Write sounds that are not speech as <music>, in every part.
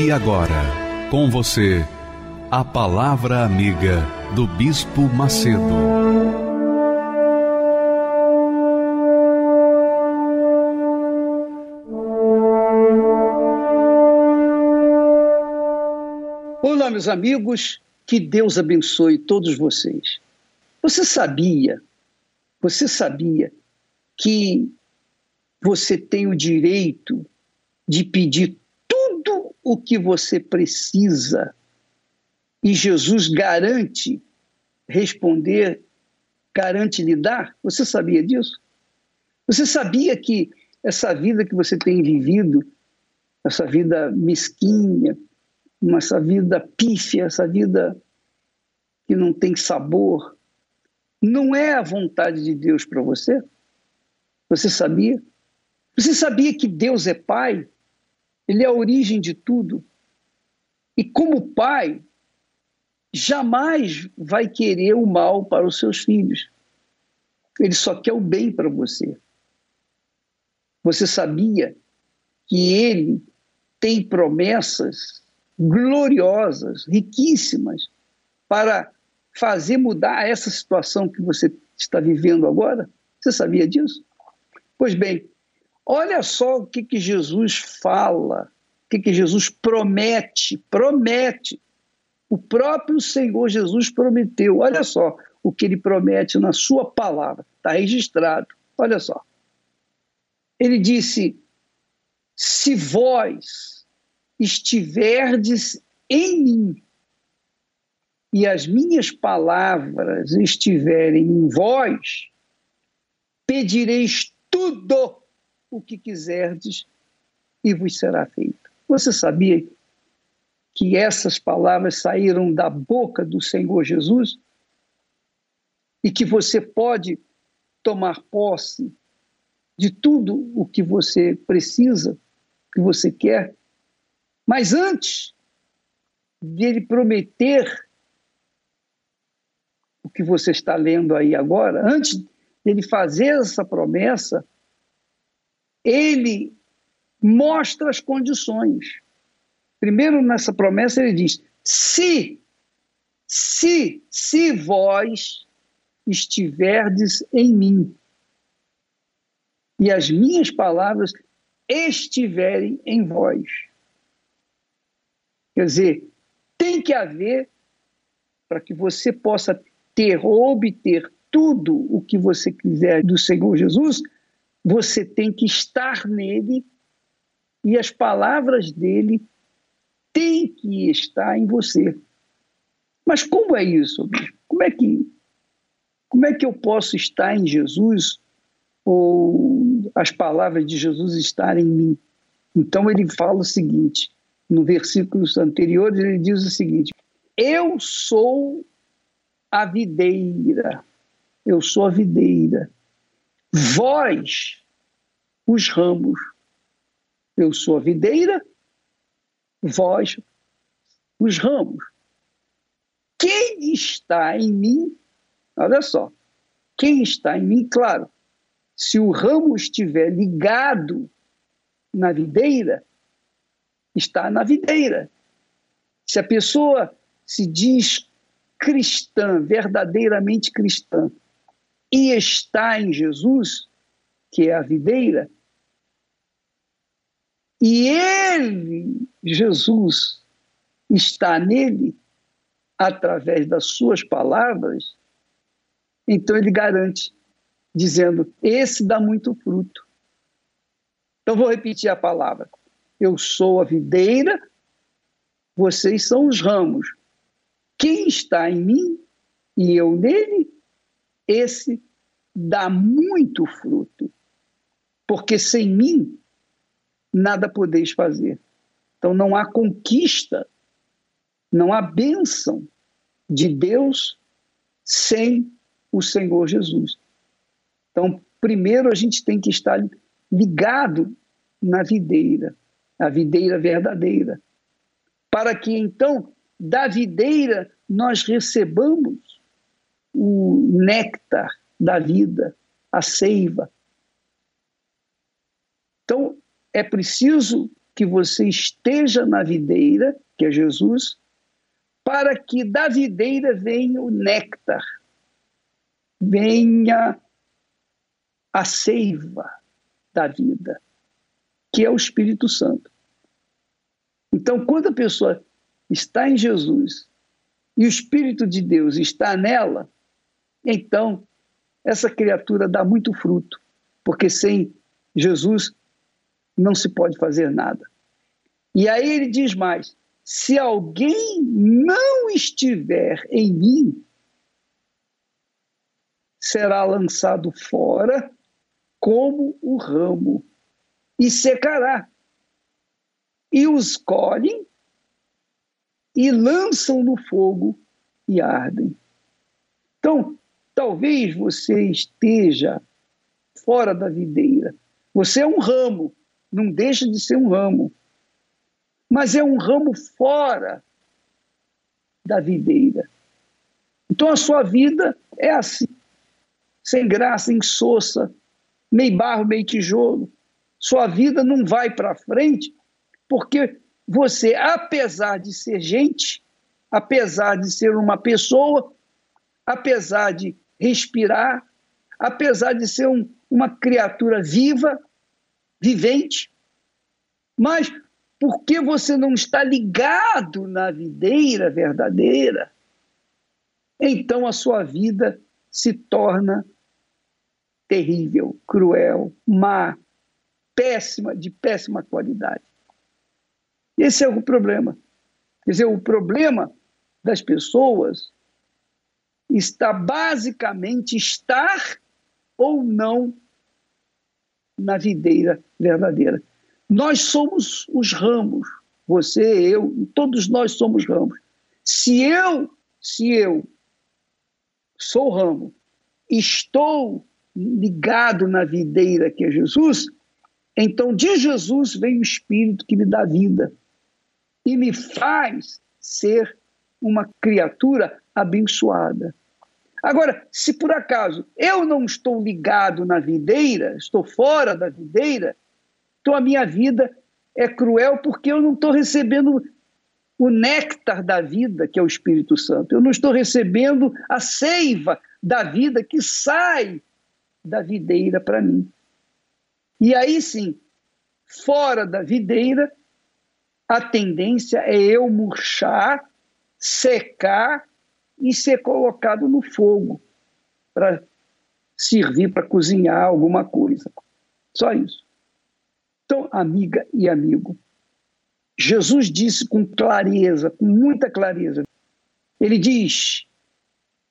E agora, com você, a Palavra Amiga do Bispo Macedo. Olá, meus amigos, que Deus abençoe todos vocês. Você sabia, você sabia que você tem o direito de pedir o que você precisa e Jesus garante responder, garante lhe dar? Você sabia disso? Você sabia que essa vida que você tem vivido, essa vida mesquinha, essa vida pífia, essa vida que não tem sabor, não é a vontade de Deus para você? Você sabia? Você sabia que Deus é Pai? Ele é a origem de tudo. E como pai, jamais vai querer o mal para os seus filhos. Ele só quer o bem para você. Você sabia que ele tem promessas gloriosas, riquíssimas, para fazer mudar essa situação que você está vivendo agora? Você sabia disso? Pois bem, Olha só o que, que Jesus fala, o que, que Jesus promete, promete. O próprio Senhor Jesus prometeu. Olha só o que ele promete na sua palavra. Está registrado. Olha só. Ele disse: Se vós estiverdes em mim e as minhas palavras estiverem em vós, pedireis tudo o que quiserdes e vos será feito. Você sabia que essas palavras saíram da boca do Senhor Jesus? E que você pode tomar posse de tudo o que você precisa, que você quer, mas antes de ele prometer o que você está lendo aí agora, antes dele fazer essa promessa, ele mostra as condições. Primeiro, nessa promessa, ele diz: se, se, se vós estiverdes em mim e as minhas palavras estiverem em vós. Quer dizer, tem que haver, para que você possa ter ou obter tudo o que você quiser do Senhor Jesus, você tem que estar nele e as palavras dele têm que estar em você. Mas como é isso? Como é que como é que eu posso estar em Jesus ou as palavras de Jesus estarem em mim? Então ele fala o seguinte, no versículos anteriores ele diz o seguinte: Eu sou a videira. Eu sou a videira vós os ramos. Eu sou a videira, vós os ramos. Quem está em mim, olha só, quem está em mim, claro, se o ramo estiver ligado na videira, está na videira. Se a pessoa se diz cristã, verdadeiramente cristã, e está em Jesus, que é a videira, e ele, Jesus, está nele, através das suas palavras, então ele garante, dizendo: esse dá muito fruto. Então vou repetir a palavra. Eu sou a videira, vocês são os ramos. Quem está em mim e eu nele, esse dá muito fruto. Porque sem mim nada podeis fazer. Então não há conquista, não há bênção de Deus sem o Senhor Jesus. Então, primeiro a gente tem que estar ligado na videira, a videira verdadeira, para que então da videira nós recebamos o néctar da vida, a seiva. Então, é preciso que você esteja na videira, que é Jesus, para que da videira venha o néctar, venha a seiva da vida, que é o Espírito Santo. Então, quando a pessoa está em Jesus e o Espírito de Deus está nela, então essa criatura dá muito fruto, porque sem Jesus não se pode fazer nada. E aí ele diz mais: se alguém não estiver em mim, será lançado fora como o ramo e secará. E os colhem e lançam no fogo e ardem. Então, talvez você esteja fora da videira. Você é um ramo, não deixa de ser um ramo. Mas é um ramo fora da videira. Então a sua vida é assim, sem graça, insossa, meio barro, meio tijolo. Sua vida não vai para frente porque você, apesar de ser gente, apesar de ser uma pessoa, apesar de respirar, apesar de ser um, uma criatura viva, vivente, mas porque você não está ligado na videira verdadeira, então a sua vida se torna terrível, cruel, má, péssima, de péssima qualidade. Esse é o problema. Quer dizer, o problema das pessoas está basicamente estar ou não na videira verdadeira. Nós somos os ramos, você, eu, todos nós somos ramos. Se eu, se eu sou ramo, estou ligado na videira que é Jesus, então de Jesus vem o Espírito que me dá vida e me faz ser uma criatura abençoada. Agora, se por acaso eu não estou ligado na videira, estou fora da videira, então a minha vida é cruel porque eu não estou recebendo o néctar da vida, que é o Espírito Santo. Eu não estou recebendo a seiva da vida que sai da videira para mim. E aí sim, fora da videira, a tendência é eu murchar, secar e ser colocado no fogo para servir para cozinhar alguma coisa. Só isso. Então, amiga e amigo, Jesus disse com clareza, com muita clareza, ele diz: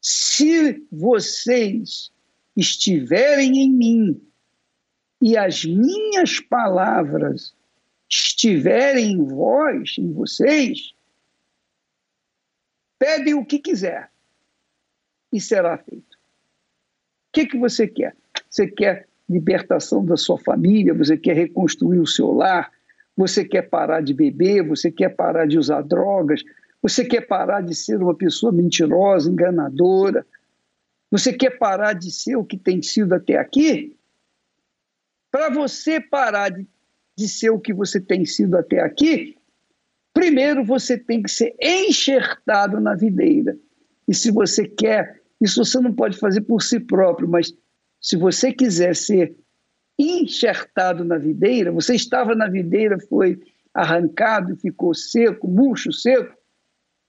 se vocês estiverem em mim e as minhas palavras estiverem em vós, em vocês, pedem o que quiser e será feito. O que, que você quer? Você quer libertação da sua família, você quer reconstruir o seu lar, você quer parar de beber, você quer parar de usar drogas, você quer parar de ser uma pessoa mentirosa, enganadora, você quer parar de ser o que tem sido até aqui? Para você parar de de ser o que você tem sido até aqui, primeiro você tem que ser enxertado na videira. E se você quer, isso você não pode fazer por si próprio, mas se você quiser ser enxertado na videira, você estava na videira, foi arrancado ficou seco, murcho, seco,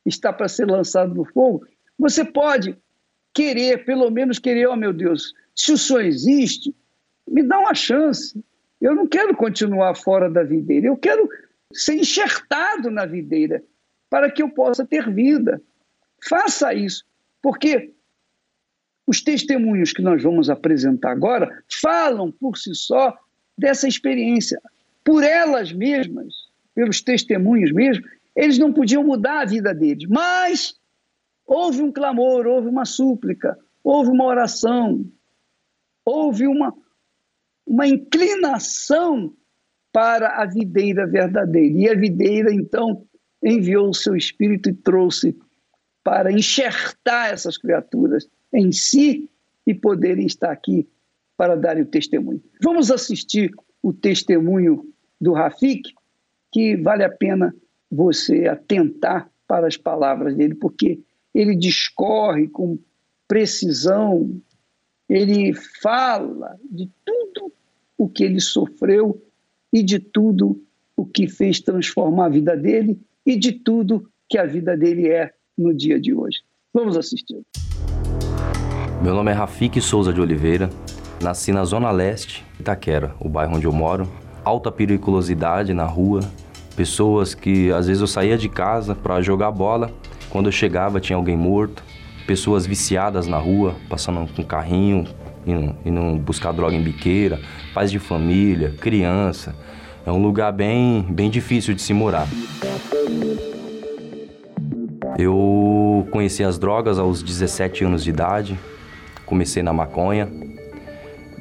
está para ser lançado no fogo, você pode querer, pelo menos querer, oh meu Deus, se o Senhor existe, me dá uma chance, eu não quero continuar fora da videira, eu quero ser enxertado na videira para que eu possa ter vida. Faça isso, porque os testemunhos que nós vamos apresentar agora falam por si só dessa experiência. por elas mesmas, pelos testemunhos mesmo, eles não podiam mudar a vida deles. Mas houve um clamor, houve uma súplica, houve uma oração, houve uma, uma inclinação para a videira verdadeira. E a videira, então, enviou o seu espírito e trouxe para enxertar essas criaturas em si e poderem estar aqui para darem o testemunho. Vamos assistir o testemunho do Rafik, que vale a pena você atentar para as palavras dele, porque ele discorre com precisão, ele fala de tudo o que ele sofreu e de tudo o que fez transformar a vida dele e de tudo que a vida dele é no dia de hoje. Vamos assistir. Meu nome é Rafik Souza de Oliveira, nasci na Zona Leste, Itaquera, o bairro onde eu moro. Alta periculosidade na rua, pessoas que às vezes eu saía de casa para jogar bola, quando eu chegava tinha alguém morto, pessoas viciadas na rua, passando com carrinho, indo, indo buscar droga em biqueira, pais de família, criança. É um lugar bem, bem difícil de se morar. Eu conheci as drogas aos 17 anos de idade, comecei na maconha,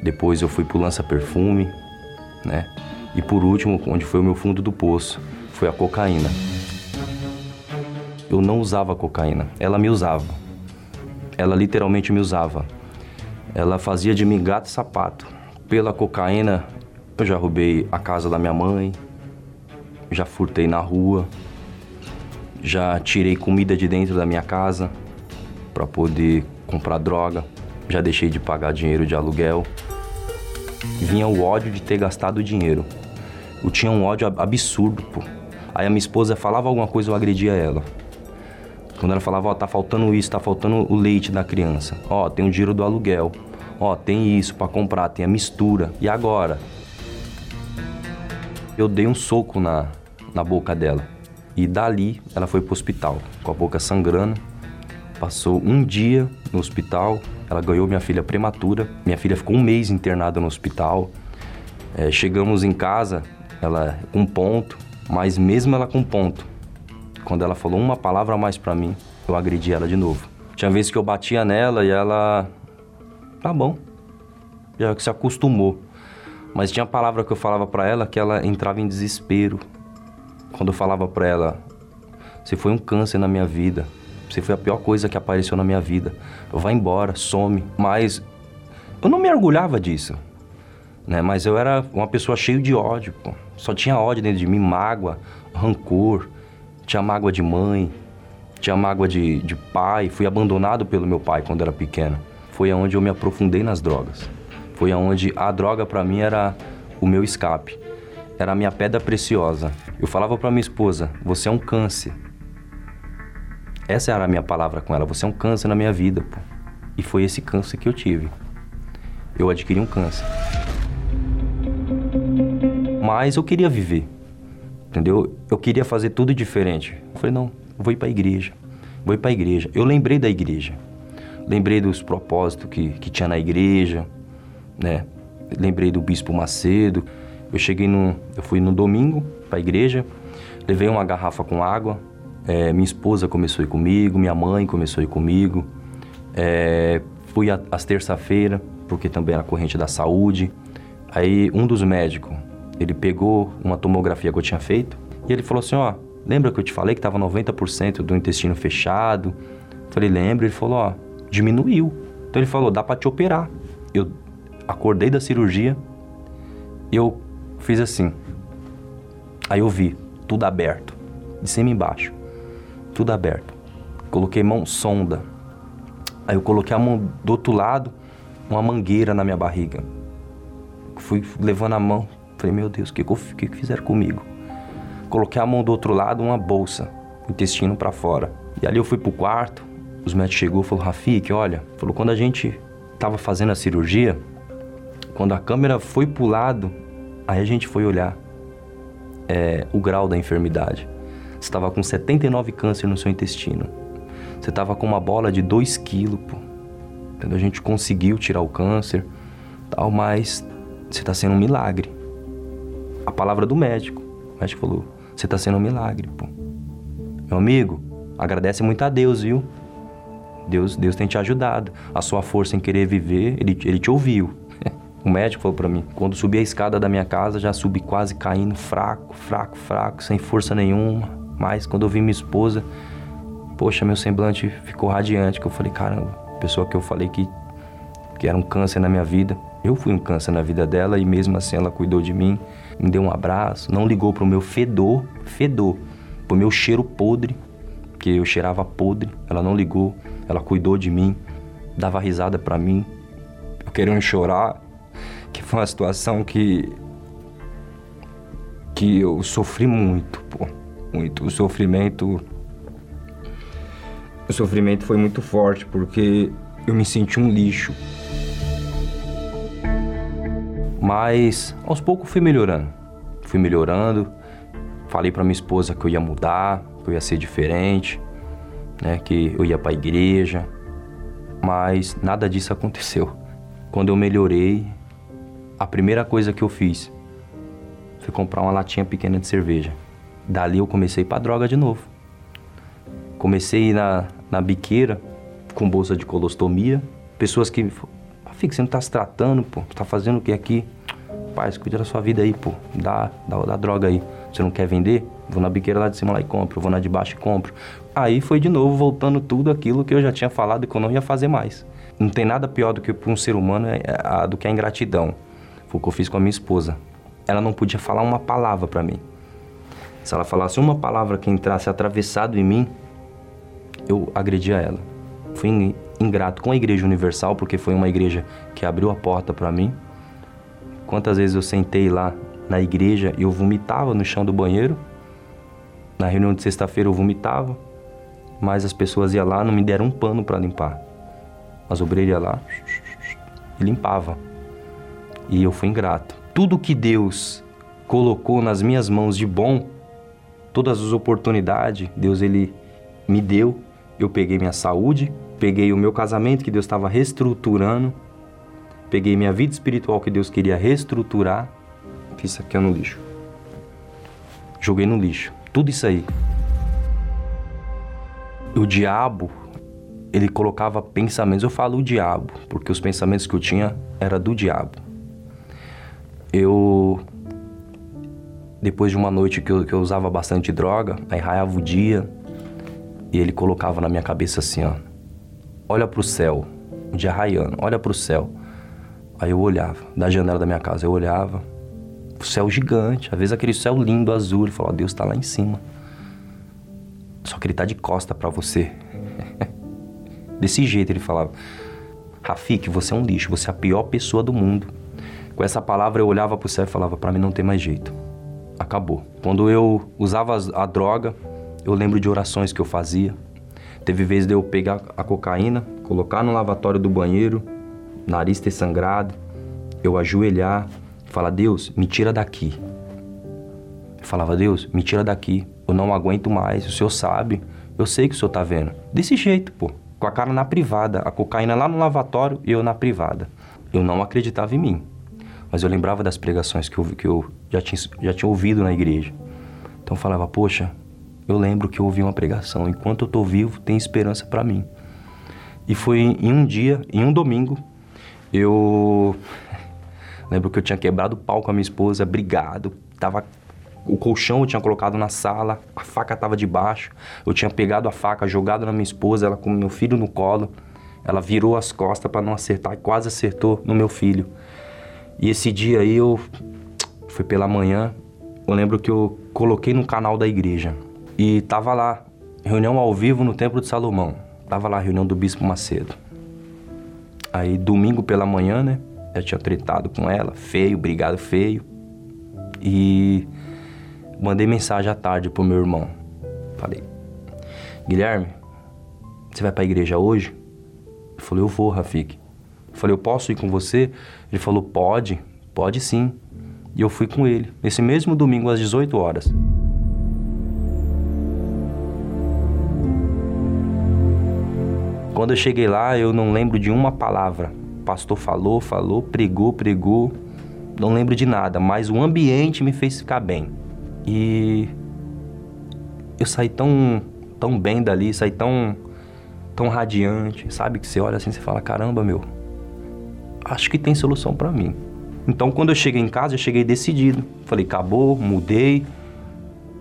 depois eu fui pro lança-perfume, né? E por último, onde foi o meu fundo do poço, foi a cocaína. Eu não usava cocaína, ela me usava. Ela literalmente me usava. Ela fazia de mim gato e sapato. Pela cocaína, eu já roubei a casa da minha mãe, já furtei na rua, já tirei comida de dentro da minha casa para poder comprar droga, já deixei de pagar dinheiro de aluguel. Vinha o ódio de ter gastado dinheiro. Eu tinha um ódio absurdo, pô. Aí a minha esposa falava alguma coisa, eu agredia ela. Quando ela falava, ó, oh, tá faltando isso, tá faltando o leite da criança. Ó, oh, tem o dinheiro do aluguel. Ó, tem isso para comprar, tem a mistura. E agora? Eu dei um soco na, na boca dela. E dali ela foi pro hospital, com a boca sangrando. Passou um dia no hospital, ela ganhou minha filha prematura. Minha filha ficou um mês internada no hospital. É, chegamos em casa, ela com ponto, mas mesmo ela com ponto, quando ela falou uma palavra a mais para mim, eu agredi ela de novo. Tinha vezes que eu batia nela e ela. Tá bom. Já se acostumou. Mas tinha palavra que eu falava para ela que ela entrava em desespero, quando eu falava para ela: Você foi um câncer na minha vida. Você foi a pior coisa que apareceu na minha vida. Vai embora, some. Mas eu não me orgulhava disso. Né? Mas eu era uma pessoa cheia de ódio. Pô. Só tinha ódio dentro de mim, mágoa, rancor. Tinha mágoa de mãe, tinha mágoa de, de pai. Fui abandonado pelo meu pai quando era pequeno. Foi aonde eu me aprofundei nas drogas. Foi aonde a droga para mim era o meu escape era a minha pedra preciosa. Eu falava para minha esposa: Você é um câncer. Essa era a minha palavra com ela: Você é um câncer na minha vida. Pô. E foi esse câncer que eu tive. Eu adquiri um câncer. Mas eu queria viver. Entendeu? Eu queria fazer tudo diferente. Eu falei: Não, vou ir para a igreja. Vou ir para a igreja. Eu lembrei da igreja. Lembrei dos propósitos que, que tinha na igreja, né? Lembrei do bispo Macedo eu cheguei no, eu fui no domingo para a igreja, levei uma garrafa com água. É, minha esposa começou a ir comigo, minha mãe começou a ir comigo. É, fui às terça-feira, porque também era corrente da saúde. Aí um dos médicos, ele pegou uma tomografia que eu tinha feito e ele falou assim, ó, lembra que eu te falei que estava 90% do intestino fechado? Falei, lembro. Ele falou, ó, diminuiu. Então ele falou, dá para te operar. Eu acordei da cirurgia, eu Fiz assim. Aí eu vi tudo aberto, de cima e embaixo. Tudo aberto. Coloquei mão sonda. Aí eu coloquei a mão do outro lado, uma mangueira na minha barriga. Fui levando a mão. Falei, meu Deus, o que, que, que fizeram comigo? Coloquei a mão do outro lado, uma bolsa, intestino para fora. E ali eu fui pro quarto, os médicos chegou e falou, Rafik, olha, falou, quando a gente tava fazendo a cirurgia, quando a câmera foi pro lado, Aí a gente foi olhar é, o grau da enfermidade. Você estava com 79 câncer no seu intestino. Você estava com uma bola de 2 quilos, pô. A gente conseguiu tirar o câncer, tal, mas você está sendo um milagre. a palavra do médico. O médico falou: Você está sendo um milagre, pô. Meu amigo, agradece muito a Deus, viu? Deus, Deus tem te ajudado. A sua força em querer viver, ele, ele te ouviu. <laughs> o médico falou para mim: quando subi a escada da minha casa, já subi quase caindo, fraco, fraco, fraco, sem força nenhuma. Mas quando eu vi minha esposa, poxa, meu semblante ficou radiante. Que eu falei: caramba, pessoa que eu falei que, que era um câncer na minha vida. Eu fui um câncer na vida dela e mesmo assim ela cuidou de mim, me deu um abraço, não ligou pro meu fedor, fedor, pro meu cheiro podre, que eu cheirava podre. Ela não ligou, ela cuidou de mim, dava risada para mim, eu querendo chorar, que foi uma situação que que eu sofri muito, pô, muito. O sofrimento o sofrimento foi muito forte porque eu me senti um lixo. Mas aos poucos fui melhorando. Fui melhorando. Falei para minha esposa que eu ia mudar, que eu ia ser diferente, né, que eu ia para a igreja. Mas nada disso aconteceu. Quando eu melhorei, a primeira coisa que eu fiz foi comprar uma latinha pequena de cerveja. Dali eu comecei para droga de novo. Comecei na, na biqueira com bolsa de colostomia. Pessoas que Fica, você não tá se tratando, pô. Tá fazendo o que aqui? Paz, cuida da sua vida aí, pô. Dá, dá, dá droga aí. Você não quer vender? Vou na biqueira lá de cima lá e compro. Vou na de baixo e compro. Aí foi de novo voltando tudo aquilo que eu já tinha falado que eu não ia fazer mais. Não tem nada pior do que para um ser humano é, é, do que a ingratidão. Foi o que eu fiz com a minha esposa. Ela não podia falar uma palavra para mim. Se ela falasse uma palavra que entrasse atravessado em mim, eu agredia ela. Fui ingrato com a Igreja Universal, porque foi uma igreja que abriu a porta para mim. Quantas vezes eu sentei lá na igreja e eu vomitava no chão do banheiro. Na reunião de sexta-feira eu vomitava, mas as pessoas iam lá não me deram um pano para limpar. As obreiras iam lá e limpava. E eu fui ingrato. Tudo que Deus colocou nas minhas mãos de bom, todas as oportunidades, Deus ele me deu. Eu peguei minha saúde, Peguei o meu casamento que Deus estava reestruturando. Peguei minha vida espiritual que Deus queria reestruturar. Fiz isso aqui no lixo. Joguei no lixo. Tudo isso aí. O diabo, ele colocava pensamentos. Eu falo o diabo, porque os pensamentos que eu tinha era do diabo. Eu depois de uma noite que eu, que eu usava bastante droga, aí raiava o dia e ele colocava na minha cabeça assim, ó, olha para o céu, um dia raiando, olha para o céu. Aí eu olhava, da janela da minha casa, eu olhava, o céu gigante, às vezes aquele céu lindo, azul, ele falou, Deus está lá em cima. Só que ele tá de costa para você. <laughs> Desse jeito ele falava, Rafik, você é um lixo, você é a pior pessoa do mundo. Com essa palavra eu olhava pro céu e falava, para mim não tem mais jeito. Acabou. Quando eu usava a droga, eu lembro de orações que eu fazia, Teve vezes de eu pegar a cocaína, colocar no lavatório do banheiro, nariz ter sangrado, eu ajoelhar falar: Deus, me tira daqui. Eu falava: Deus, me tira daqui. Eu não aguento mais. O senhor sabe. Eu sei que o senhor tá vendo. Desse jeito, pô. Com a cara na privada. A cocaína lá no lavatório e eu na privada. Eu não acreditava em mim. Mas eu lembrava das pregações que eu, que eu já, tinha, já tinha ouvido na igreja. Então eu falava: Poxa, eu lembro que eu ouvi uma pregação: enquanto eu estou vivo, tem esperança para mim. E foi em um dia, em um domingo, eu <laughs> lembro que eu tinha quebrado o pau com a minha esposa, brigado, tava o colchão eu tinha colocado na sala, a faca estava debaixo. Eu tinha pegado a faca, jogado na minha esposa, ela com meu filho no colo. Ela virou as costas para não acertar e quase acertou no meu filho. E esse dia aí eu foi pela manhã. Eu lembro que eu coloquei no canal da igreja e tava lá, reunião ao vivo no Templo de Salomão. Tava lá, reunião do Bispo Macedo. Aí, domingo pela manhã, né? Eu tinha tretado com ela, feio, brigado feio. E mandei mensagem à tarde pro meu irmão. Falei, Guilherme, você vai pra igreja hoje? Ele falou, eu vou, Rafik. Eu falei, eu posso ir com você? Ele falou, pode, pode sim. E eu fui com ele, nesse mesmo domingo às 18 horas. Quando eu cheguei lá, eu não lembro de uma palavra. O pastor falou, falou, pregou, pregou. não lembro de nada, mas o ambiente me fez ficar bem. E eu saí tão, tão bem dali, saí tão, tão radiante, sabe? Que você olha assim e fala: caramba, meu, acho que tem solução para mim. Então, quando eu cheguei em casa, eu cheguei decidido. Falei: acabou, mudei.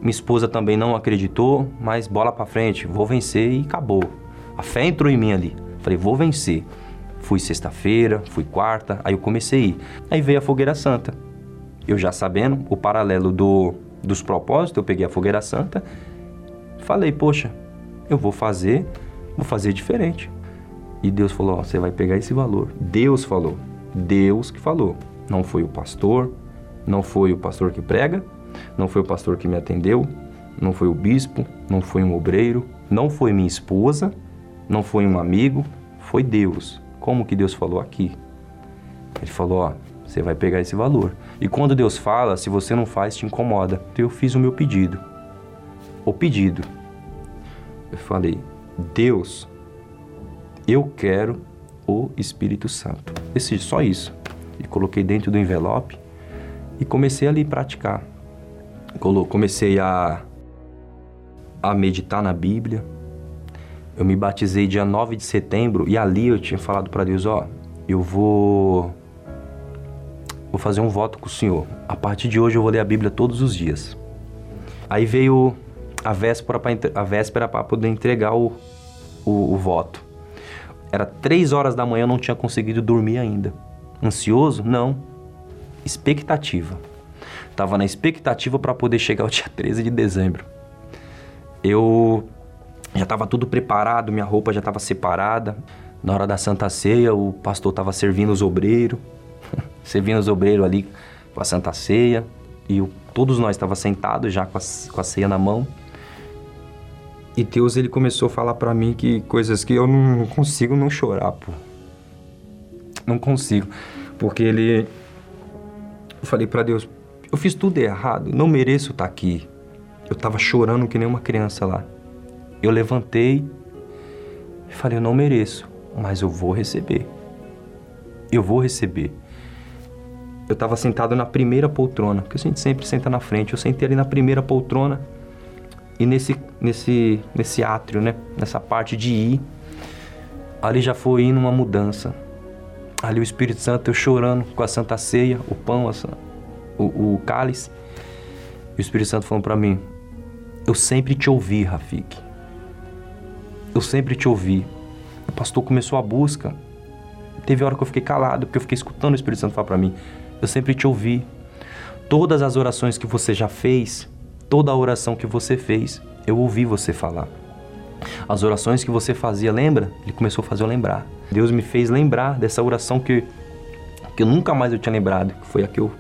Minha esposa também não acreditou, mas bola para frente, vou vencer e acabou. A fé entrou em mim ali. Falei: vou vencer. Fui sexta-feira, fui quarta, aí eu comecei a ir. Aí veio a Fogueira Santa. Eu já sabendo o paralelo do, dos propósitos, eu peguei a Fogueira Santa. Falei, poxa, eu vou fazer, vou fazer diferente. E Deus falou: você vai pegar esse valor. Deus falou. Deus que falou. Não foi o pastor, não foi o pastor que prega, não foi o pastor que me atendeu, não foi o bispo, não foi um obreiro, não foi minha esposa, não foi um amigo, foi Deus. Como que Deus falou aqui? Ele falou, ó, você vai pegar esse valor. E quando Deus fala, se você não faz, te incomoda. Então eu fiz o meu pedido. O pedido. Eu falei, Deus, eu quero o Espírito Santo. Esse, só isso. E coloquei dentro do envelope e comecei ali a praticar. Comecei a, a meditar na Bíblia, eu me batizei dia 9 de setembro e ali eu tinha falado para Deus, ó, eu vou vou fazer um voto com o Senhor. A partir de hoje eu vou ler a Bíblia todos os dias. Aí veio a véspera para a véspera para poder entregar o, o, o voto. Era três horas da manhã, eu não tinha conseguido dormir ainda. Ansioso? Não. Expectativa. Tava na expectativa para poder chegar o <laughs> dia 13 de dezembro. Eu já estava tudo preparado, minha roupa já estava separada. Na hora da Santa Ceia, o pastor estava servindo os obreiros, servindo os obreiros ali com a Santa Ceia. E todos nós estávamos sentados já com a, com a ceia na mão. E Deus ele começou a falar para mim que coisas que eu não consigo não chorar, pô. Não consigo, porque ele eu falei para Deus, eu fiz tudo errado, não mereço estar tá aqui. Eu tava chorando que nem uma criança lá. Eu levantei e falei: Eu não mereço, mas eu vou receber. Eu vou receber. Eu estava sentado na primeira poltrona, porque a gente sempre senta na frente. Eu sentei ali na primeira poltrona e nesse, nesse, nesse átrio, né? Nessa parte de ir, ali já foi indo uma mudança. Ali o Espírito Santo, eu chorando com a Santa Ceia, o pão, a, o, o cálice. E o Espírito Santo falando para mim: Eu sempre te ouvi, Rafik eu sempre te ouvi. O pastor começou a busca. Teve hora que eu fiquei calado, porque eu fiquei escutando o Espírito Santo falar para mim. Eu sempre te ouvi. Todas as orações que você já fez, toda a oração que você fez, eu ouvi você falar. As orações que você fazia, lembra? Ele começou a fazer eu lembrar. Deus me fez lembrar dessa oração que, que eu nunca mais eu tinha lembrado, que foi a que eu,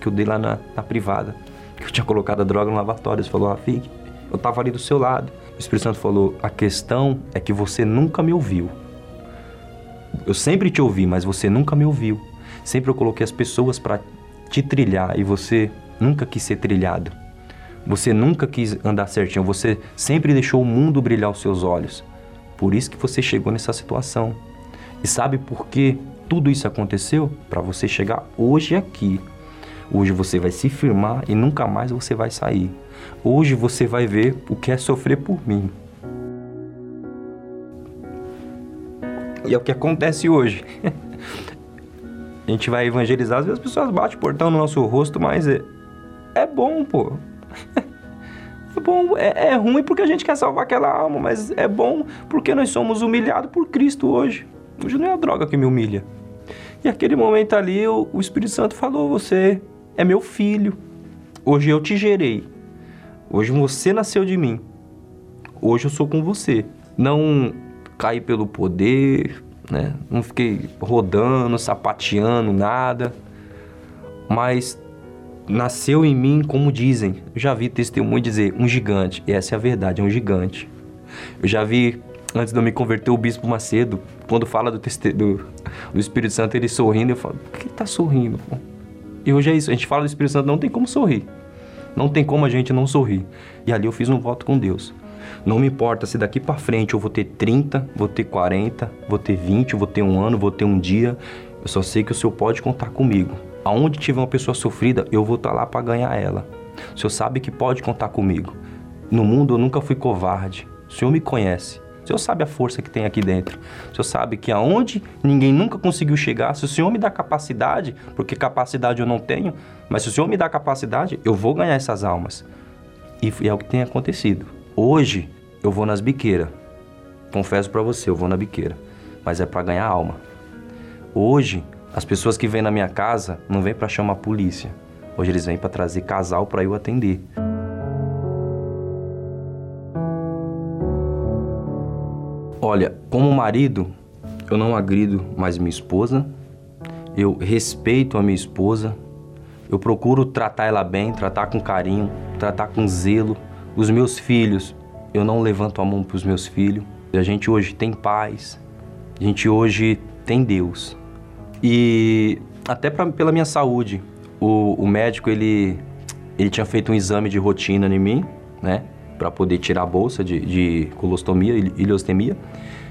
que eu dei lá na, na privada. Que eu tinha colocado a droga no lavatório. Ele falou, Rafik, eu tava ali do seu lado. O Espírito Santo falou: a questão é que você nunca me ouviu. Eu sempre te ouvi, mas você nunca me ouviu. Sempre eu coloquei as pessoas para te trilhar e você nunca quis ser trilhado. Você nunca quis andar certinho, você sempre deixou o mundo brilhar aos seus olhos. Por isso que você chegou nessa situação. E sabe por que tudo isso aconteceu? Para você chegar hoje aqui. Hoje você vai se firmar e nunca mais você vai sair. Hoje você vai ver o que é sofrer por mim. E é o que acontece hoje. <laughs> a gente vai evangelizar, às vezes as pessoas batem o portão no nosso rosto, mas é, é bom, pô. <laughs> É bom, é, é ruim porque a gente quer salvar aquela alma, mas é bom porque nós somos humilhados por Cristo hoje. Hoje não é a droga que me humilha. E aquele momento ali, o, o Espírito Santo falou: Você é meu filho. Hoje eu te gerei. Hoje você nasceu de mim. Hoje eu sou com você. Não caí pelo poder, né? Não fiquei rodando, sapateando, nada. Mas nasceu em mim, como dizem. Eu já vi testemunho dizer, um gigante. E essa é a verdade, é um gigante. Eu já vi, antes de eu me converter, o Bispo Macedo, quando fala do, do, do Espírito Santo, ele sorrindo, eu falo, por que ele tá sorrindo? Pô? E hoje é isso, a gente fala do Espírito Santo, não tem como sorrir. Não tem como a gente não sorrir. E ali eu fiz um voto com Deus. Não me importa se daqui para frente eu vou ter 30, vou ter 40, vou ter 20, vou ter um ano, vou ter um dia. Eu só sei que o Senhor pode contar comigo. aonde tiver uma pessoa sofrida, eu vou estar tá lá para ganhar ela. O Senhor sabe que pode contar comigo. No mundo eu nunca fui covarde. O Senhor me conhece. O Senhor sabe a força que tem aqui dentro. O Senhor sabe que aonde ninguém nunca conseguiu chegar, se o Senhor me dá capacidade, porque capacidade eu não tenho, mas se o Senhor me dá capacidade, eu vou ganhar essas almas. E é o que tem acontecido. Hoje eu vou nas biqueiras. Confesso para você, eu vou na biqueira, mas é para ganhar alma. Hoje as pessoas que vêm na minha casa não vêm para chamar a polícia. Hoje eles vêm para trazer casal para eu atender. Olha, como marido, eu não agrido mais minha esposa. Eu respeito a minha esposa. Eu procuro tratar ela bem, tratar com carinho, tratar com zelo. Os meus filhos, eu não levanto a mão para os meus filhos. A gente hoje tem paz. A gente hoje tem Deus. E até pra, pela minha saúde, o, o médico ele, ele tinha feito um exame de rotina em mim, né? Para poder tirar a bolsa de, de colostomia, ileostomia.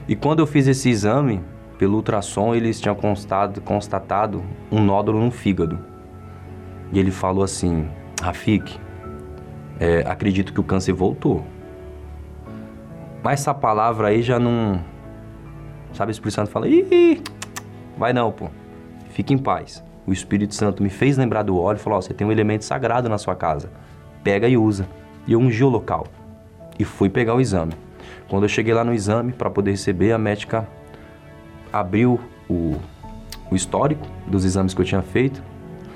E quando eu fiz esse exame, pelo ultrassom, eles tinham constatado, constatado um nódulo no fígado. E ele falou assim: Rafik, é, acredito que o câncer voltou. Mas essa palavra aí já não. Sabe, o Espírito Santo fala: Ih, Vai não, pô. Fique em paz. O Espírito Santo me fez lembrar do óleo e falou: oh, você tem um elemento sagrado na sua casa. Pega e usa. E eu ungi o local. E fui pegar o exame. Quando eu cheguei lá no exame para poder receber, a médica abriu o, o histórico dos exames que eu tinha feito.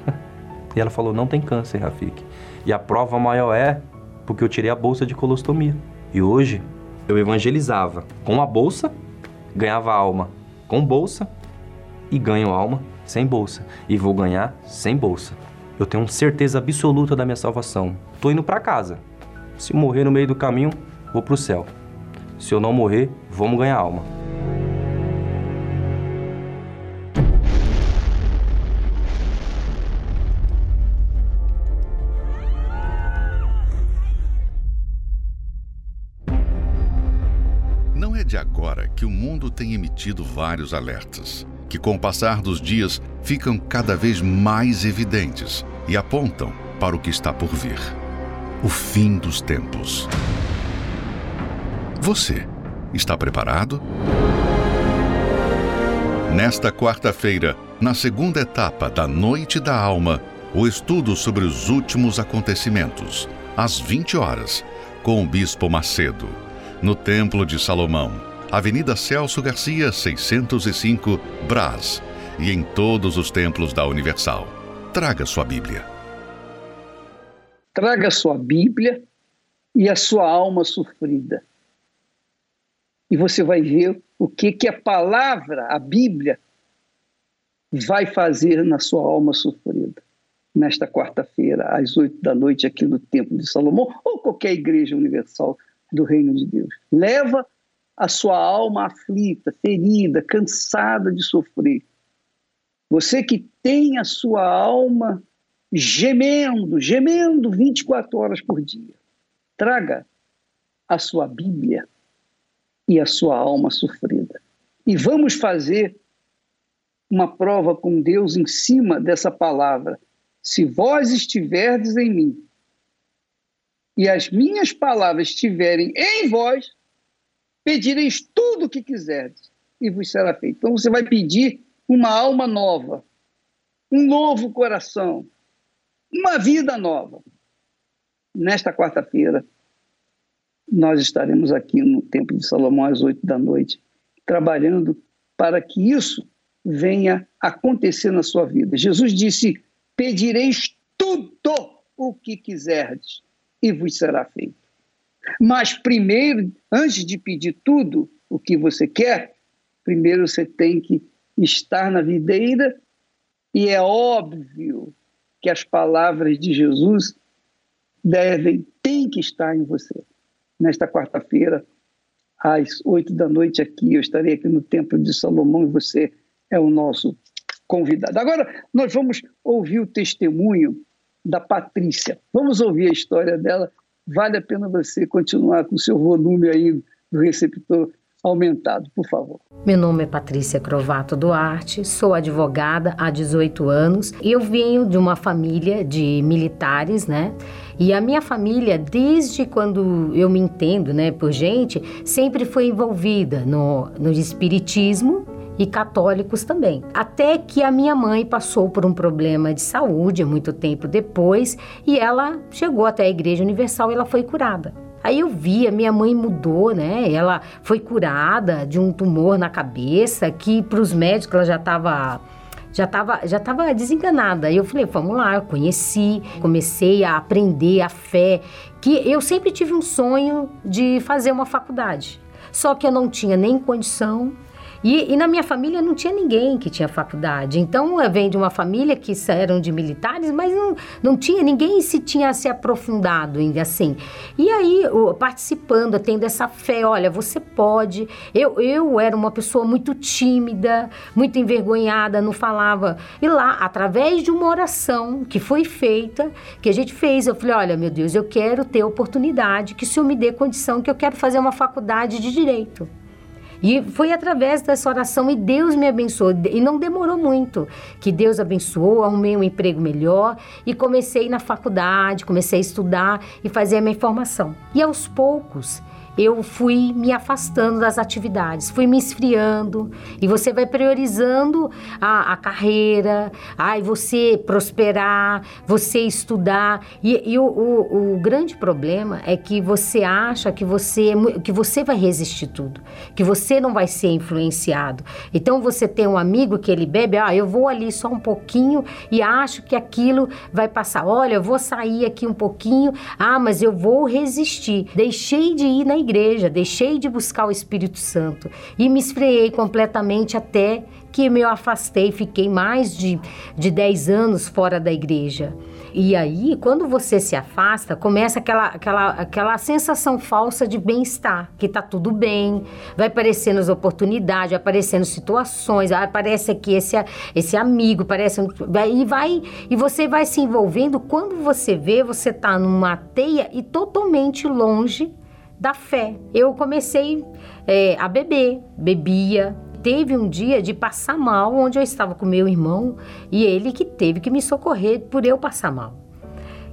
<laughs> e ela falou: não tem câncer, Rafik. E a prova maior é porque eu tirei a bolsa de colostomia. E hoje eu evangelizava com a bolsa, ganhava alma com bolsa e ganho alma sem bolsa e vou ganhar sem bolsa. Eu tenho certeza absoluta da minha salvação. Tô indo para casa. Se morrer no meio do caminho, vou pro céu. Se eu não morrer, vamos ganhar alma. Que o mundo tem emitido vários alertas que, com o passar dos dias, ficam cada vez mais evidentes e apontam para o que está por vir o fim dos tempos. Você está preparado? Nesta quarta-feira, na segunda etapa da Noite da Alma, o estudo sobre os últimos acontecimentos, às 20 horas, com o Bispo Macedo, no Templo de Salomão Avenida Celso Garcia, 605, Brás, e em todos os templos da Universal. Traga sua Bíblia. Traga sua Bíblia e a sua alma sofrida. E você vai ver o que, que a palavra, a Bíblia, vai fazer na sua alma sofrida. Nesta quarta-feira, às oito da noite, aqui no Templo de Salomão, ou qualquer igreja universal do Reino de Deus. Leva a sua alma aflita, ferida, cansada de sofrer. Você que tem a sua alma gemendo, gemendo 24 horas por dia. Traga a sua Bíblia e a sua alma sofrida. E vamos fazer uma prova com Deus em cima dessa palavra. Se vós estiverdes em mim e as minhas palavras estiverem em vós, pedireis tudo o que quiserdes e vos será feito. Então você vai pedir uma alma nova, um novo coração, uma vida nova. Nesta quarta-feira, nós estaremos aqui no Templo de Salomão às oito da noite, trabalhando para que isso venha acontecer na sua vida. Jesus disse: Pedireis tudo o que quiserdes e vos será feito. Mas primeiro, antes de pedir tudo o que você quer, primeiro você tem que estar na videira e é óbvio que as palavras de Jesus devem, tem que estar em você. Nesta quarta-feira, às oito da noite aqui, eu estarei aqui no Templo de Salomão e você é o nosso convidado. Agora, nós vamos ouvir o testemunho da Patrícia. Vamos ouvir a história dela vale a pena você continuar com o seu volume aí do receptor aumentado, por favor. Meu nome é Patrícia Crovato Duarte, sou advogada há 18 anos. Eu venho de uma família de militares, né? E a minha família, desde quando eu me entendo, né, por gente, sempre foi envolvida no, no espiritismo e católicos também. Até que a minha mãe passou por um problema de saúde muito tempo depois e ela chegou até a Igreja Universal e ela foi curada. Aí eu vi, a minha mãe mudou, né? Ela foi curada de um tumor na cabeça que para os médicos ela já estava já estava já tava desenganada. Aí eu falei, vamos lá, eu conheci, comecei a aprender a fé, que eu sempre tive um sonho de fazer uma faculdade. Só que eu não tinha nem condição, e, e, na minha família não tinha ninguém que tinha faculdade. Então eu venho de uma família que eram de militares, mas não, não tinha ninguém se tinha se aprofundado ainda assim. E aí, participando, tendo essa fé, olha, você pode. Eu, eu era uma pessoa muito tímida, muito envergonhada, não falava. E lá, através de uma oração que foi feita, que a gente fez, eu falei: olha, meu Deus, eu quero ter oportunidade, que o Senhor me dê condição, que eu quero fazer uma faculdade de direito. E foi através dessa oração e Deus me abençoou. E não demorou muito que Deus abençoou, arrumei um emprego melhor e comecei na faculdade, comecei a estudar e fazer a minha formação. E aos poucos eu fui me afastando das atividades, fui me esfriando e você vai priorizando a, a carreira, ai, você prosperar, você estudar e, e o, o, o, grande problema é que você acha que você que você vai resistir tudo, que você não vai ser influenciado. Então você tem um amigo que ele bebe, ah, eu vou ali só um pouquinho e acho que aquilo vai passar. Olha, eu vou sair aqui um pouquinho, ah, mas eu vou resistir. Deixei de ir na igreja deixei de buscar o Espírito Santo e me esfriei completamente até que me afastei, fiquei mais de, de 10 anos fora da igreja. E aí, quando você se afasta, começa aquela, aquela, aquela sensação falsa de bem-estar, que tá tudo bem, vai aparecendo as oportunidades, vai aparecendo situações, aparece aqui esse, esse amigo, parece. E vai, e você vai se envolvendo. Quando você vê, você tá numa teia e totalmente longe da fé. Eu comecei é, a beber, bebia. Teve um dia de passar mal, onde eu estava com meu irmão e ele que teve que me socorrer por eu passar mal.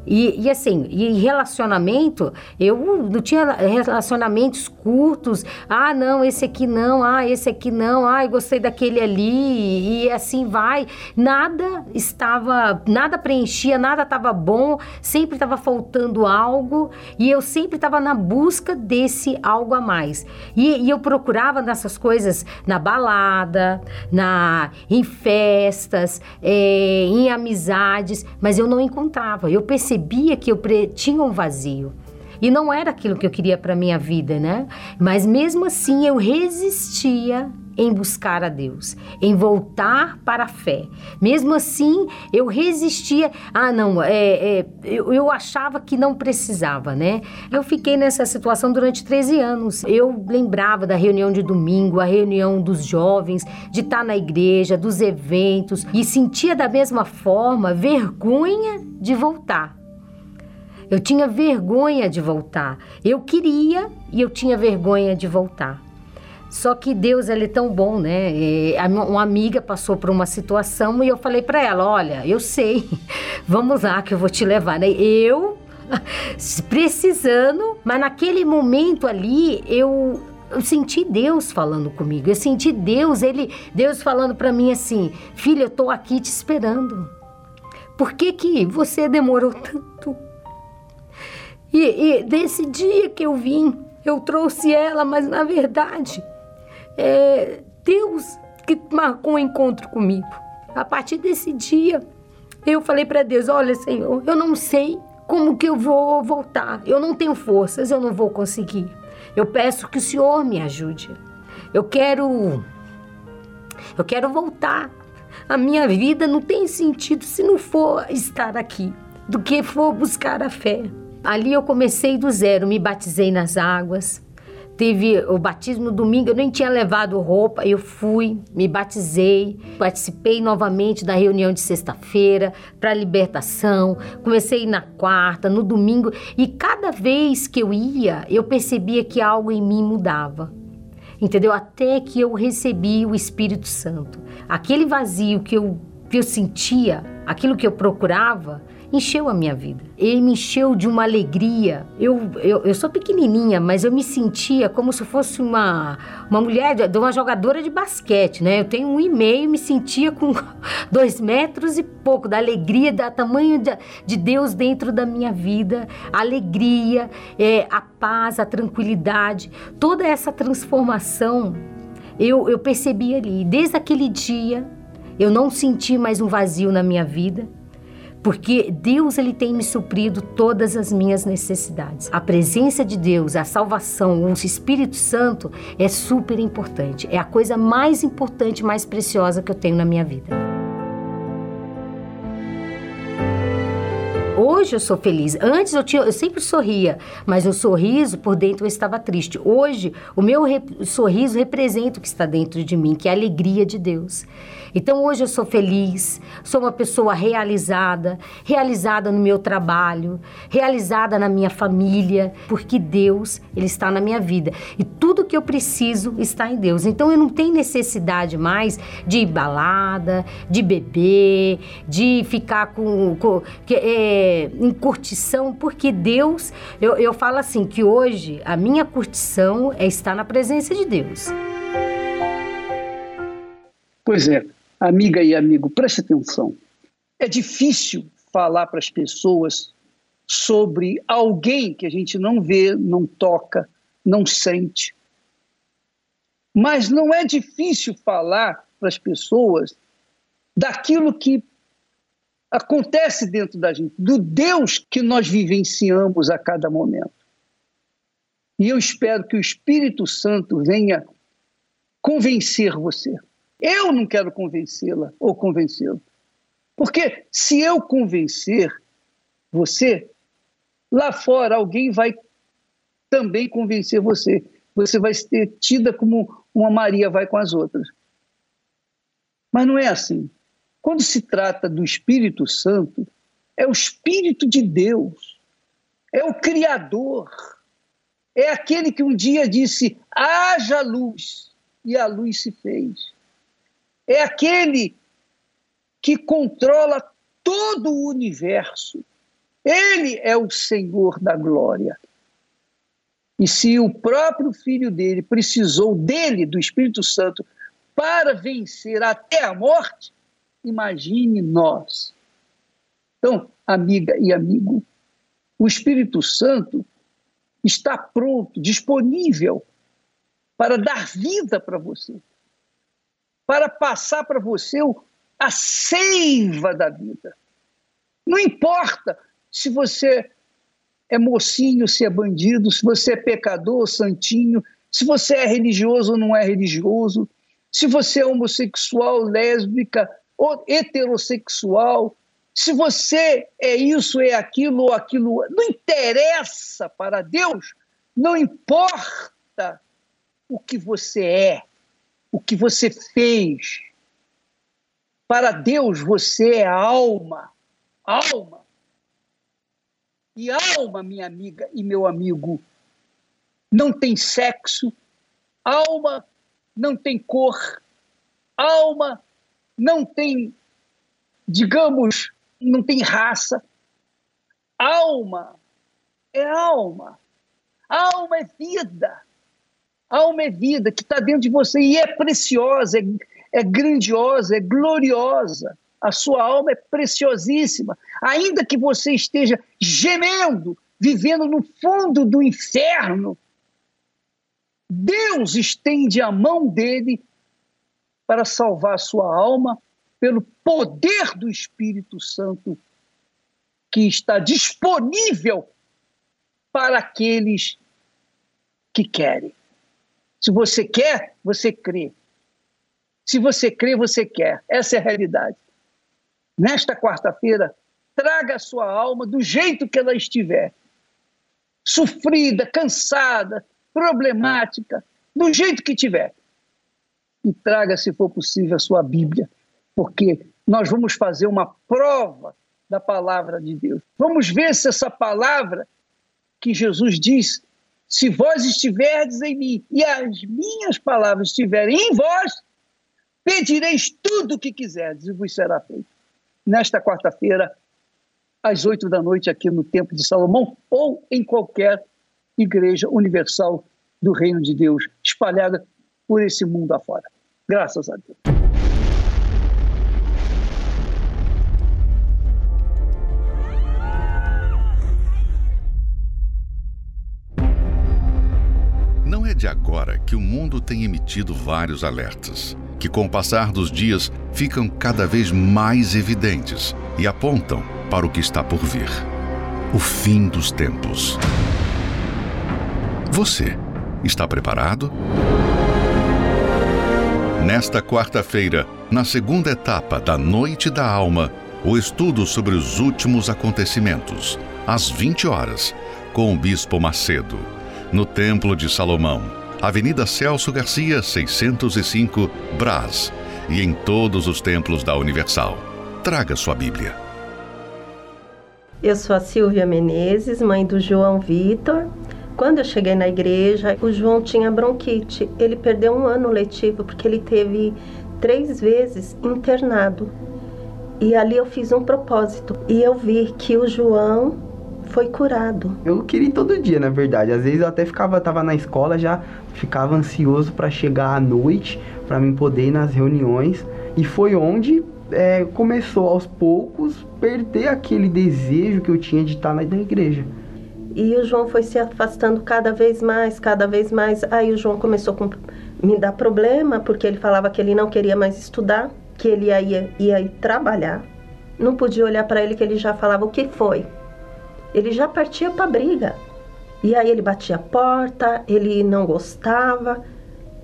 E, e, assim, e relacionamento, eu não tinha relacionamentos curtos. Ah, não, esse aqui não. Ah, esse aqui não. Ah, eu gostei daquele ali. E assim vai. Nada estava, nada preenchia, nada estava bom. Sempre estava faltando algo. E eu sempre estava na busca desse algo a mais. E, e eu procurava nessas coisas na balada, na em festas, é, em amizades, mas eu não encontrava. Eu percebi percebia que eu tinha um vazio. E não era aquilo que eu queria para minha vida, né? Mas mesmo assim eu resistia em buscar a Deus, em voltar para a fé. Mesmo assim, eu resistia. Ah, não, é, é, eu, eu achava que não precisava, né? Eu fiquei nessa situação durante 13 anos. Eu lembrava da reunião de domingo, a reunião dos jovens, de estar na igreja, dos eventos, e sentia da mesma forma vergonha de voltar. Eu tinha vergonha de voltar. Eu queria e eu tinha vergonha de voltar. Só que Deus ele é tão bom, né? E uma amiga passou por uma situação e eu falei para ela, olha, eu sei, <laughs> vamos lá que eu vou te levar. Né? Eu <laughs> precisando, mas naquele momento ali eu eu senti Deus falando comigo. Eu senti Deus, ele, Deus falando para mim assim: "Filha, eu tô aqui te esperando. Por que que você demorou tanto?" E, e desse dia que eu vim, eu trouxe ela, mas na verdade é Deus que marcou um encontro comigo. A partir desse dia, eu falei para Deus: Olha, Senhor, eu não sei como que eu vou voltar. Eu não tenho forças, eu não vou conseguir. Eu peço que o Senhor me ajude. Eu quero. Eu quero voltar. A minha vida não tem sentido se não for estar aqui, do que for buscar a fé. Ali eu comecei do zero, me batizei nas águas. Teve o batismo domingo, eu nem tinha levado roupa, eu fui, me batizei, participei novamente da reunião de sexta-feira para libertação. Comecei na quarta, no domingo, e cada vez que eu ia, eu percebia que algo em mim mudava. entendeu? Até que eu recebi o Espírito Santo. Aquele vazio que eu, que eu sentia, aquilo que eu procurava, encheu a minha vida. Ele me encheu de uma alegria. Eu, eu, eu sou pequenininha, mas eu me sentia como se fosse uma, uma mulher, de uma jogadora de basquete, né? Eu tenho um e meio, me sentia com <laughs> dois metros e pouco, da alegria, da tamanho de, de Deus dentro da minha vida, a alegria, é, a paz, a tranquilidade, toda essa transformação eu, eu percebi ali. Desde aquele dia, eu não senti mais um vazio na minha vida porque Deus ele tem me suprido todas as minhas necessidades. A presença de Deus, a salvação, o Espírito Santo é super importante. É a coisa mais importante, mais preciosa que eu tenho na minha vida. Hoje eu sou feliz. Antes eu, tinha, eu sempre sorria, mas o sorriso por dentro eu estava triste. Hoje o meu re, sorriso representa o que está dentro de mim, que é a alegria de Deus. Então hoje eu sou feliz, sou uma pessoa realizada, realizada no meu trabalho, realizada na minha família, porque Deus, ele está na minha vida. E tudo que eu preciso está em Deus. Então eu não tenho necessidade mais de ir balada, de beber, de ficar com, com é, em curtição, porque Deus, eu, eu falo assim que hoje a minha curtição é estar na presença de Deus. Pois é, amiga e amigo, preste atenção. É difícil falar para as pessoas sobre alguém que a gente não vê, não toca, não sente. Mas não é difícil falar para as pessoas daquilo que acontece dentro da gente, do Deus que nós vivenciamos a cada momento. E eu espero que o Espírito Santo venha convencer você. Eu não quero convencê-la ou convencê-lo. Porque se eu convencer você, lá fora alguém vai também convencer você. Você vai ser tida como uma Maria vai com as outras. Mas não é assim. Quando se trata do Espírito Santo, é o Espírito de Deus, é o Criador, é aquele que um dia disse: haja luz, e a luz se fez é aquele que controla todo o universo. Ele é o Senhor da glória. E se o próprio filho dele precisou dele, do Espírito Santo, para vencer até a morte, imagine nós. Então, amiga e amigo, o Espírito Santo está pronto, disponível para dar vida para você para passar para você a seiva da vida. Não importa se você é mocinho, se é bandido, se você é pecador, santinho, se você é religioso ou não é religioso, se você é homossexual, lésbica ou heterossexual, se você é isso, é aquilo ou aquilo, não interessa para Deus, não importa o que você é o que você fez. Para Deus você é alma, alma. E alma, minha amiga e meu amigo, não tem sexo, alma não tem cor, alma não tem, digamos, não tem raça. Alma é alma. Alma é vida alma é vida que está dentro de você e é preciosa, é, é grandiosa, é gloriosa. A sua alma é preciosíssima. Ainda que você esteja gemendo, vivendo no fundo do inferno, Deus estende a mão dele para salvar a sua alma pelo poder do Espírito Santo que está disponível para aqueles que querem. Se você quer, você crê. Se você crê, você quer. Essa é a realidade. Nesta quarta-feira, traga a sua alma do jeito que ela estiver. Sofrida, cansada, problemática, do jeito que tiver. E traga, se for possível, a sua Bíblia, porque nós vamos fazer uma prova da palavra de Deus. Vamos ver se essa palavra que Jesus diz Se vós estiverdes em mim e as minhas palavras estiverem em vós, pedireis tudo o que quiserdes e vos será feito. Nesta quarta-feira, às oito da noite, aqui no Templo de Salomão, ou em qualquer igreja universal do Reino de Deus, espalhada por esse mundo afora. Graças a Deus. Agora que o mundo tem emitido vários alertas, que com o passar dos dias ficam cada vez mais evidentes e apontam para o que está por vir o fim dos tempos. Você está preparado? Nesta quarta-feira, na segunda etapa da Noite da Alma, o estudo sobre os últimos acontecimentos, às 20 horas, com o Bispo Macedo, no Templo de Salomão, Avenida Celso Garcia, 605, Brás, e em todos os templos da Universal. Traga sua Bíblia. Eu sou a Silvia Menezes, mãe do João Vitor, quando eu cheguei na igreja, o João tinha bronquite. Ele perdeu um ano letivo porque ele teve três vezes internado. E ali eu fiz um propósito e eu vi que o João foi curado. Eu queria ir todo dia, na verdade. Às vezes eu até ficava, tava na escola já, ficava ansioso para chegar à noite, para mim poder ir nas reuniões. E foi onde é, começou aos poucos perder aquele desejo que eu tinha de estar na igreja. E o João foi se afastando cada vez mais, cada vez mais. Aí o João começou a me dar problema, porque ele falava que ele não queria mais estudar, que ele ia, ia, ia ir trabalhar. Não podia olhar para ele que ele já falava o que foi. Ele já partia para briga. E aí ele batia a porta, ele não gostava.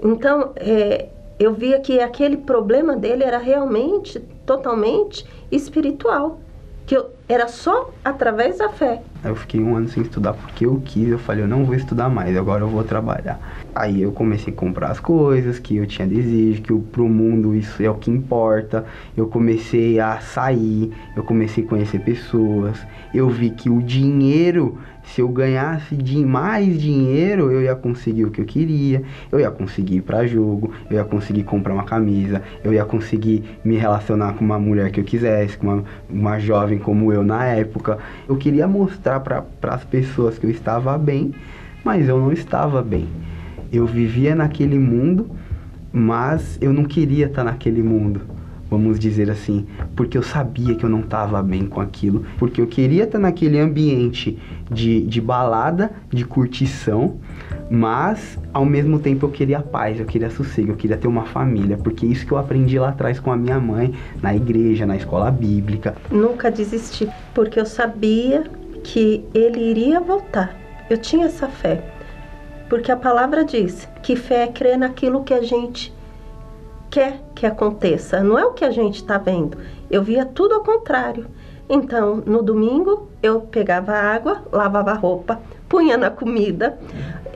Então, é, eu via que aquele problema dele era realmente, totalmente espiritual que eu, era só através da fé. Eu fiquei um ano sem estudar porque eu quis, eu falei, eu não vou estudar mais, agora eu vou trabalhar. Aí eu comecei a comprar as coisas que eu tinha desejo, que pro mundo isso é o que importa. Eu comecei a sair, eu comecei a conhecer pessoas. Eu vi que o dinheiro se eu ganhasse de mais dinheiro, eu ia conseguir o que eu queria, eu ia conseguir ir para jogo, eu ia conseguir comprar uma camisa, eu ia conseguir me relacionar com uma mulher que eu quisesse, com uma, uma jovem como eu na época. Eu queria mostrar para as pessoas que eu estava bem, mas eu não estava bem. Eu vivia naquele mundo, mas eu não queria estar naquele mundo vamos dizer assim, porque eu sabia que eu não estava bem com aquilo, porque eu queria estar naquele ambiente de, de balada, de curtição, mas ao mesmo tempo eu queria paz, eu queria sossego, eu queria ter uma família, porque isso que eu aprendi lá atrás com a minha mãe, na igreja, na escola bíblica. Nunca desisti, porque eu sabia que ele iria voltar. Eu tinha essa fé. Porque a palavra diz que fé é crer naquilo que a gente quer que aconteça, não é o que a gente está vendo. Eu via tudo ao contrário. Então, no domingo, eu pegava água, lavava roupa, punha na comida.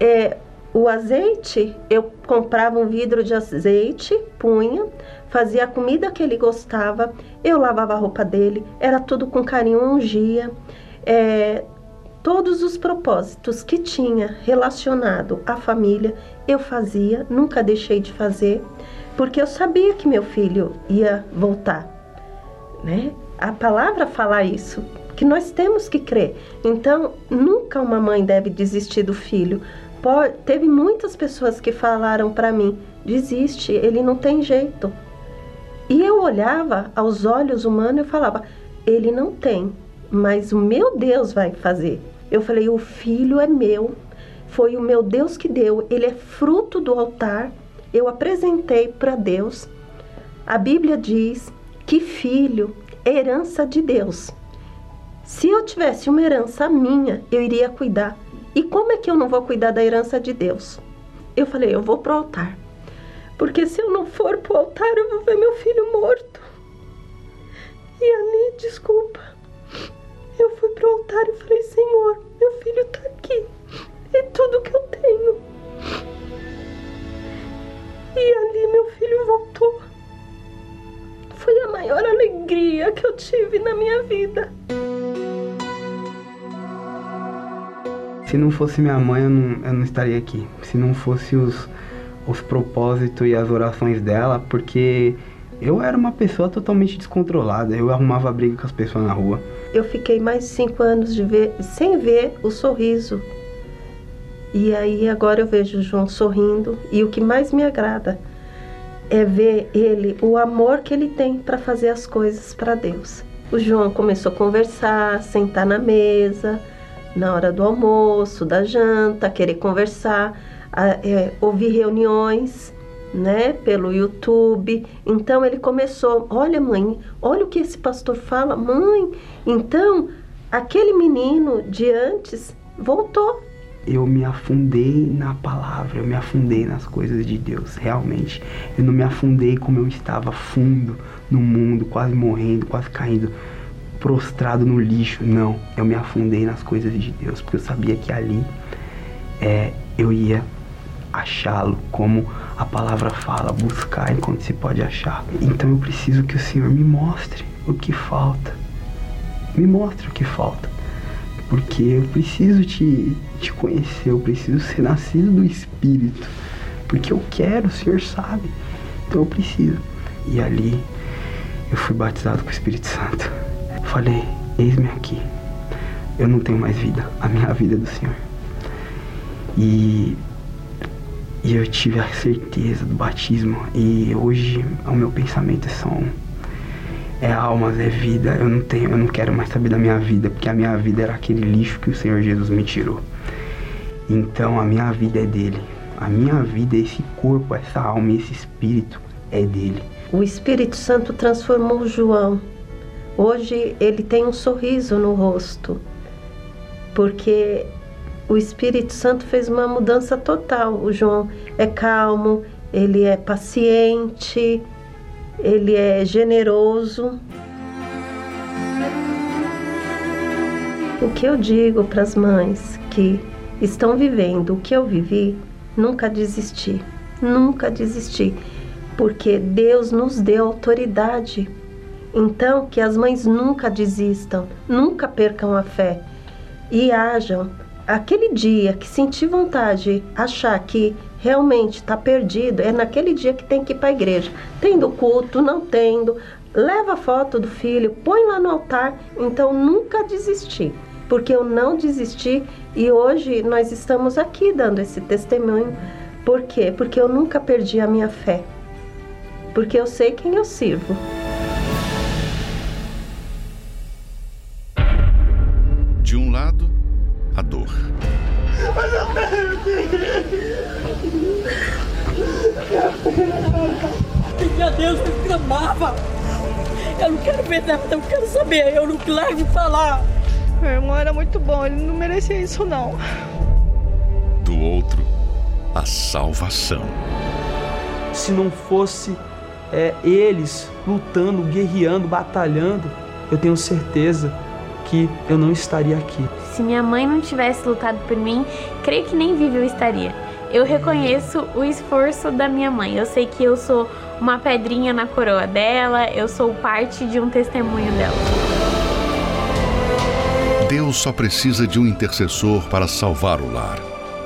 É, o azeite, eu comprava um vidro de azeite, punha, fazia a comida que ele gostava, eu lavava a roupa dele, era tudo com carinho, ungia. É, todos os propósitos que tinha relacionado à família, eu fazia, nunca deixei de fazer porque eu sabia que meu filho ia voltar, né? A palavra fala isso, que nós temos que crer. Então, nunca uma mãe deve desistir do filho. Teve muitas pessoas que falaram para mim: desiste, ele não tem jeito. E eu olhava aos olhos humanos e falava: ele não tem, mas o meu Deus vai fazer. Eu falei: o filho é meu, foi o meu Deus que deu, ele é fruto do altar eu apresentei para Deus. A Bíblia diz que filho é herança de Deus. Se eu tivesse uma herança minha, eu iria cuidar. E como é que eu não vou cuidar da herança de Deus? Eu falei, eu vou pro altar. Porque se eu não for pro altar, eu vou ver meu filho morto. E ali, desculpa, altar e falei, Senhor, meu filho tá aqui. É tudo que eu tenho. E ali meu filho voltou. Foi a maior alegria que eu tive na minha vida. Se não fosse minha mãe, eu não, eu não estaria aqui. Se não fosse os, os propósitos e as orações dela, porque eu era uma pessoa totalmente descontrolada. Eu arrumava briga com as pessoas na rua. Eu fiquei mais cinco anos de ver, sem ver o sorriso. E aí agora eu vejo o João sorrindo. E o que mais me agrada é ver ele, o amor que ele tem para fazer as coisas para Deus. O João começou a conversar, sentar na mesa, na hora do almoço, da janta, querer conversar, a, é, ouvir reuniões, né, pelo YouTube. Então ele começou, olha mãe, olha o que esse pastor fala, mãe. Então aquele menino de antes voltou eu me afundei na palavra, eu me afundei nas coisas de Deus, realmente. Eu não me afundei como eu estava fundo no mundo, quase morrendo, quase caindo, prostrado no lixo. Não, eu me afundei nas coisas de Deus, porque eu sabia que ali é, eu ia achá-lo, como a palavra fala, buscar enquanto se pode achar. Então eu preciso que o Senhor me mostre o que falta. Me mostre o que falta porque eu preciso te, te conhecer, eu preciso ser nascido do Espírito, porque eu quero, o Senhor sabe, então eu preciso. E ali eu fui batizado com o Espírito Santo. Falei: Eis-me aqui, eu não tenho mais vida, a minha vida é do Senhor. E, e eu tive a certeza do batismo, e hoje o meu pensamento é só um é almas, é vida. Eu não tenho, eu não quero mais saber da minha vida, porque a minha vida era aquele lixo que o Senhor Jesus me tirou. Então a minha vida é dele. A minha vida, esse corpo, essa alma, esse espírito é dele. O Espírito Santo transformou João. Hoje ele tem um sorriso no rosto, porque o Espírito Santo fez uma mudança total. O João é calmo, ele é paciente, ele é generoso. O que eu digo para as mães que estão vivendo o que eu vivi, nunca desistir, nunca desistir, porque Deus nos deu autoridade. Então, que as mães nunca desistam, nunca percam a fé e ajam. Aquele dia que sentir vontade, achar que realmente está perdido, é naquele dia que tem que ir para a igreja. Tendo culto, não tendo, leva a foto do filho, põe lá no altar. Então nunca desistir, porque eu não desisti e hoje nós estamos aqui dando esse testemunho. Por quê? Porque eu nunca perdi a minha fé. Porque eu sei quem eu sirvo. De um lado, a dor. A Deus eu clamava. Eu não quero ver nada, eu quero saber, eu não quero falar. Meu irmão era muito bom, ele não merecia isso não. Do outro, a salvação. Se não fosse é, eles lutando, guerreando, batalhando, eu tenho certeza que eu não estaria aqui. Se minha mãe não tivesse lutado por mim, creio que nem vivo eu estaria. Eu reconheço o esforço da minha mãe. Eu sei que eu sou uma pedrinha na coroa dela, eu sou parte de um testemunho dela. Deus só precisa de um intercessor para salvar o lar.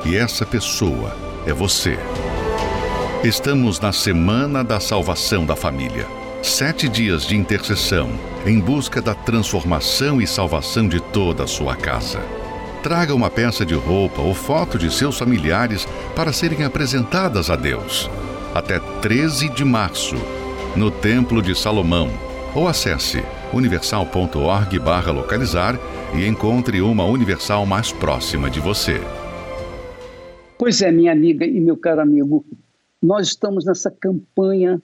E essa pessoa é você. Estamos na Semana da Salvação da Família. Sete dias de intercessão em busca da transformação e salvação de toda a sua casa. Traga uma peça de roupa ou foto de seus familiares para serem apresentadas a Deus. Até 13 de março, no Templo de Salomão. Ou acesse universal.org/localizar e encontre uma Universal mais próxima de você. Pois é, minha amiga e meu caro amigo, nós estamos nessa campanha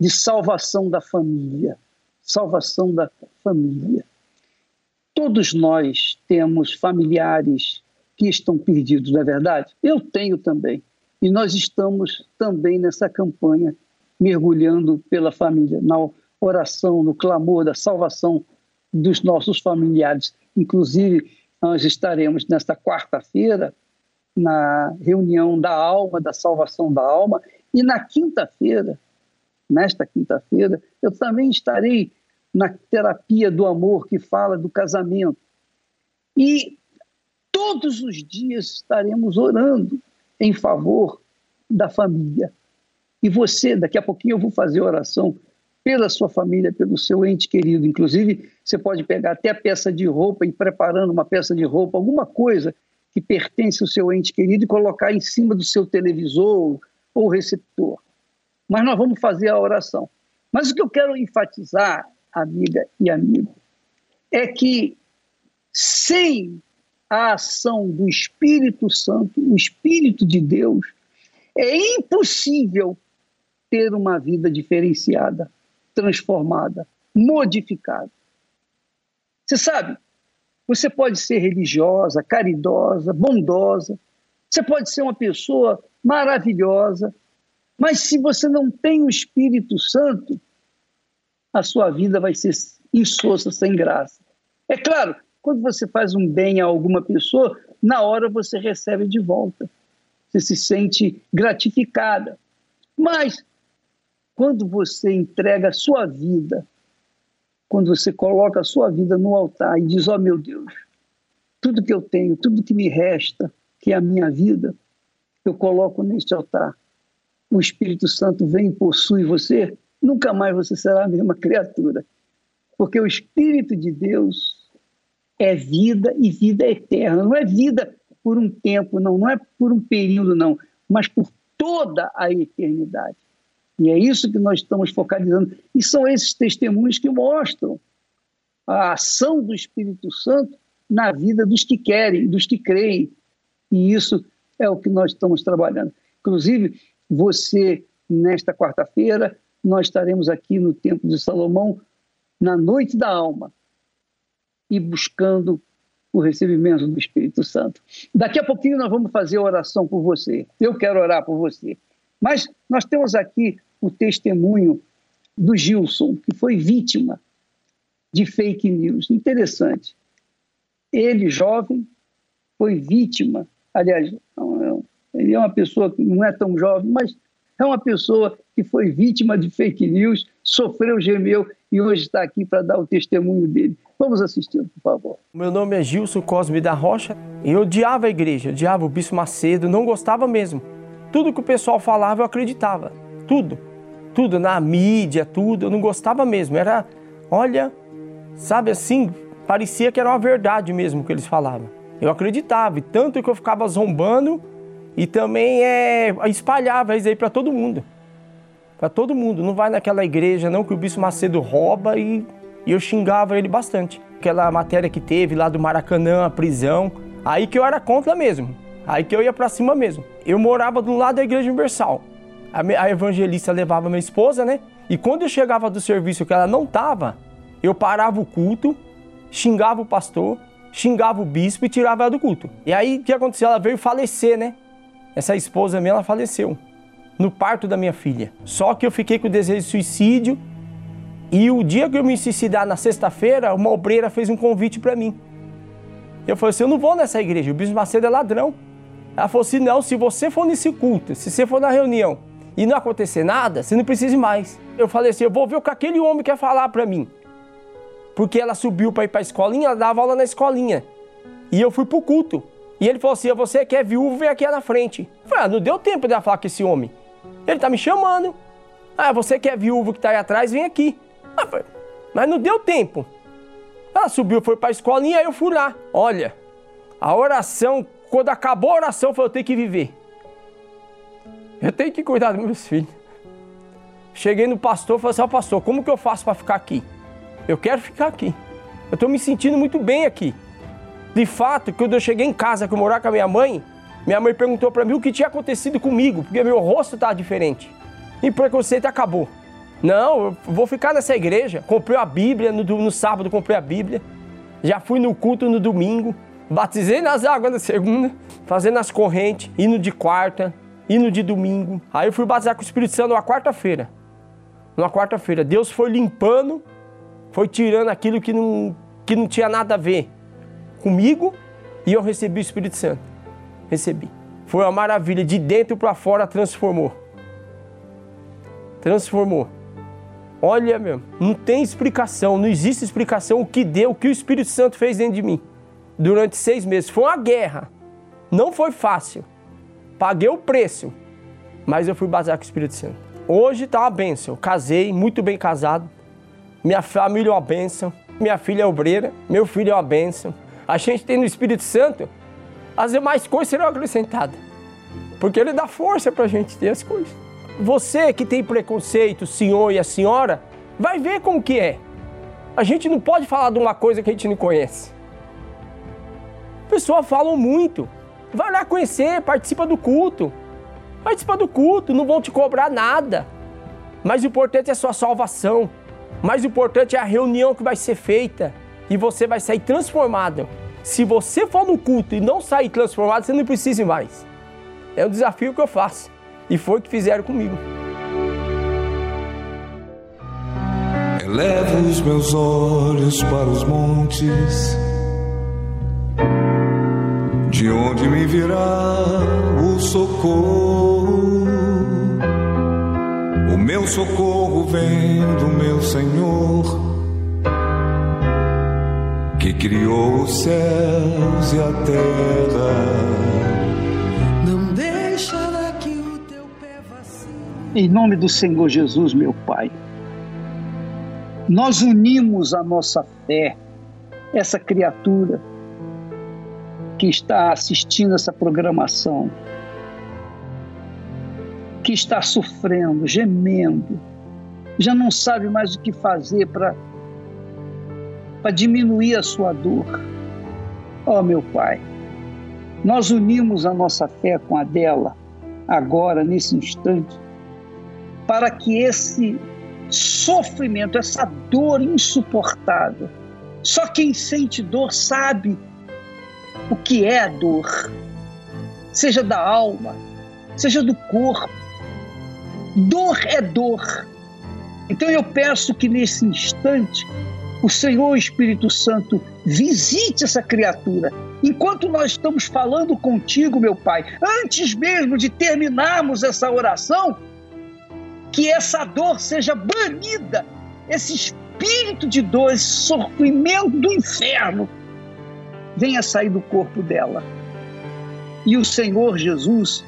de salvação da família. Salvação da família. Todos nós temos familiares que estão perdidos, não é verdade? Eu tenho também. E nós estamos também nessa campanha, mergulhando pela família, na oração, no clamor da salvação dos nossos familiares. Inclusive, nós estaremos nesta quarta-feira na reunião da alma, da salvação da alma, e na quinta-feira, nesta quinta-feira, eu também estarei na terapia do amor que fala do casamento. E todos os dias estaremos orando em favor da família. E você, daqui a pouquinho eu vou fazer oração pela sua família, pelo seu ente querido. Inclusive, você pode pegar até a peça de roupa e preparando uma peça de roupa, alguma coisa que pertence ao seu ente querido e colocar em cima do seu televisor ou receptor. Mas nós vamos fazer a oração. Mas o que eu quero enfatizar, amiga e amigo, é que sem a ação do Espírito Santo, o Espírito de Deus, é impossível ter uma vida diferenciada, transformada, modificada. Você sabe, você pode ser religiosa, caridosa, bondosa, você pode ser uma pessoa maravilhosa, mas se você não tem o Espírito Santo, a sua vida vai ser insossa, sem graça. É claro, quando você faz um bem a alguma pessoa, na hora você recebe de volta. Você se sente gratificada. Mas quando você entrega a sua vida, quando você coloca a sua vida no altar e diz: "Ó oh, meu Deus, tudo que eu tenho, tudo que me resta, que é a minha vida, eu coloco neste altar. O Espírito Santo vem e possui você, nunca mais você será a mesma criatura. Porque o Espírito de Deus é vida e vida eterna. Não é vida por um tempo, não, não é por um período, não, mas por toda a eternidade. E é isso que nós estamos focalizando. E são esses testemunhos que mostram a ação do Espírito Santo na vida dos que querem, dos que creem. E isso é o que nós estamos trabalhando. Inclusive, você, nesta quarta-feira, nós estaremos aqui no Templo de Salomão, na Noite da Alma, e buscando o recebimento do Espírito Santo. Daqui a pouquinho nós vamos fazer oração por você. Eu quero orar por você. Mas nós temos aqui o testemunho do Gilson, que foi vítima de fake news. Interessante. Ele, jovem, foi vítima. Aliás, ele é uma pessoa que não é tão jovem, mas é uma pessoa que foi vítima de fake news, sofreu, gemeu e hoje está aqui para dar o testemunho dele. Vamos assistir, por favor. Meu nome é Gilson Cosme da Rocha e eu odiava a igreja, odiava o Bispo Macedo, não gostava mesmo. Tudo que o pessoal falava eu acreditava, tudo. Tudo, na mídia, tudo, eu não gostava mesmo. Era, olha, sabe assim, parecia que era uma verdade mesmo que eles falavam. Eu acreditava, e tanto que eu ficava zombando e também é, espalhava isso aí para todo mundo. Para todo mundo. Não vai naquela igreja não que o Bispo Macedo rouba e, e eu xingava ele bastante. Aquela matéria que teve lá do Maracanã, a prisão. Aí que eu era contra mesmo. Aí que eu ia para cima mesmo. Eu morava do lado da Igreja Universal. A, a evangelista levava minha esposa, né? E quando eu chegava do serviço que ela não tava, eu parava o culto, xingava o pastor, xingava o bispo e tirava ela do culto. E aí o que aconteceu? Ela veio falecer, né? Essa esposa minha, ela faleceu no parto da minha filha. Só que eu fiquei com desejo de suicídio e o dia que eu me suicidar na sexta-feira, uma obreira fez um convite para mim. Eu falei assim, eu não vou nessa igreja, o Bispo Macedo é ladrão. Ela falou assim, não, se você for nesse culto, se você for na reunião e não acontecer nada, você não precisa mais. Eu falei assim, eu vou ver o que aquele homem quer falar para mim. Porque ela subiu para ir para a escolinha, ela dava aula na escolinha. E eu fui pro culto. E ele falou assim: você que é viúvo, vem aqui na frente. Eu falei, ah, não deu tempo de eu falar com esse homem. Ele tá me chamando. Ah, você que é viúvo que tá aí atrás, vem aqui. Falei, mas não deu tempo. Ela subiu, foi pra escolinha, aí eu fui lá. Olha, a oração, quando acabou a oração, foi eu tenho que viver. Eu tenho que cuidar dos meus filhos. Cheguei no pastor e falei assim, oh, pastor, como que eu faço para ficar aqui? Eu quero ficar aqui. Eu estou me sentindo muito bem aqui. De fato, quando eu cheguei em casa, que eu morava com a minha mãe, minha mãe perguntou para mim o que tinha acontecido comigo, porque meu rosto estava diferente. E preconceito acabou. Não, eu vou ficar nessa igreja. Comprei a Bíblia, no, no sábado comprei a Bíblia. Já fui no culto no domingo. Batizei nas águas na segunda, fazendo as correntes, indo de quarta, indo de domingo. Aí eu fui batizar com o Espírito Santo na quarta-feira. Na quarta-feira. Deus foi limpando, foi tirando aquilo que não, que não tinha nada a ver comigo e eu recebi o Espírito Santo. Recebi. Foi uma maravilha, de dentro para fora transformou. Transformou. Olha, meu, não tem explicação, não existe explicação o que deu, o que o Espírito Santo fez dentro de mim. durante seis meses. Foi uma guerra. Não foi fácil. Paguei o preço, mas eu fui batizado com o Espírito Santo. Hoje está uma bênção. casei, muito bem casado. Minha família é uma bênção. Minha filha é obreira. Meu filho é uma bênção. A gente tem no Espírito Santo, as demais coisas serão acrescentadas. Porque ele dá força para a gente ter as coisas. Você que tem preconceito, o senhor e a senhora, vai ver como que é. A gente não pode falar de uma coisa que a gente não conhece. Pessoas falam muito. Vai lá conhecer, participa do culto. Participa do culto, não vão te cobrar nada. Mas o importante é a sua salvação. Mais importante é a reunião que vai ser feita e você vai sair transformado. Se você for no culto e não sair transformado, você não precisa mais. É o desafio que eu faço. E foi o que fizeram comigo. Elevo os meus olhos para os montes, de onde me virá o socorro. O meu socorro vem do meu Senhor, que criou os céus e a terra. Não deixará que o teu pé vacile. Em nome do Senhor Jesus, meu Pai, nós unimos a nossa fé, essa criatura que está assistindo essa programação que está sofrendo, gemendo, já não sabe mais o que fazer para diminuir a sua dor. Ó oh, meu Pai, nós unimos a nossa fé com a dela, agora, nesse instante, para que esse sofrimento, essa dor insuportável, só quem sente dor sabe o que é a dor, seja da alma, seja do corpo, Dor é dor. Então eu peço que nesse instante o Senhor Espírito Santo visite essa criatura. Enquanto nós estamos falando contigo, meu Pai, antes mesmo de terminarmos essa oração, que essa dor seja banida, esse espírito de dor, esse sofrimento do inferno, venha sair do corpo dela. E o Senhor Jesus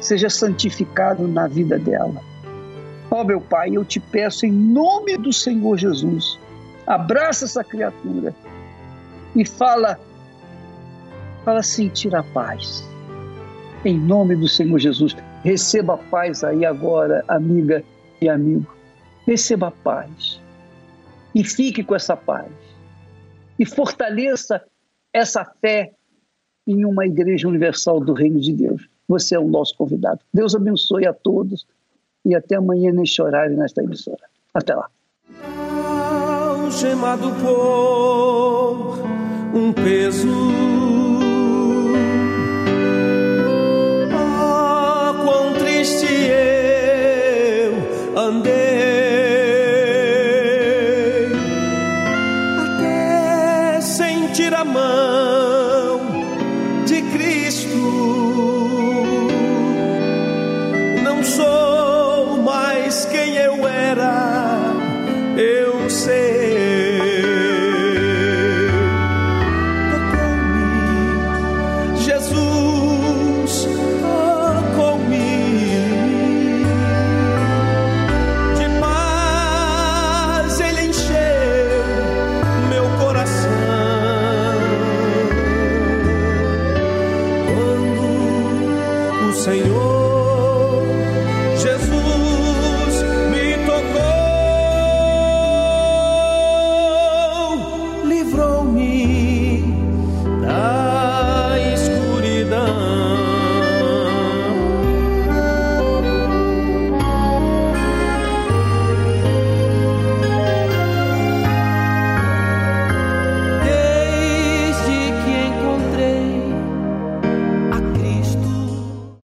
seja santificado na vida dela. Ó oh, meu Pai, eu te peço em nome do Senhor Jesus, abraça essa criatura e fala, fala sentir a paz. Em nome do Senhor Jesus, receba a paz aí agora, amiga e amigo. Receba a paz e fique com essa paz e fortaleça essa fé em uma igreja universal do Reino de Deus você é o nosso convidado. Deus abençoe a todos e até amanhã neste horário, nesta emissora. Até lá. Algemado por um peso.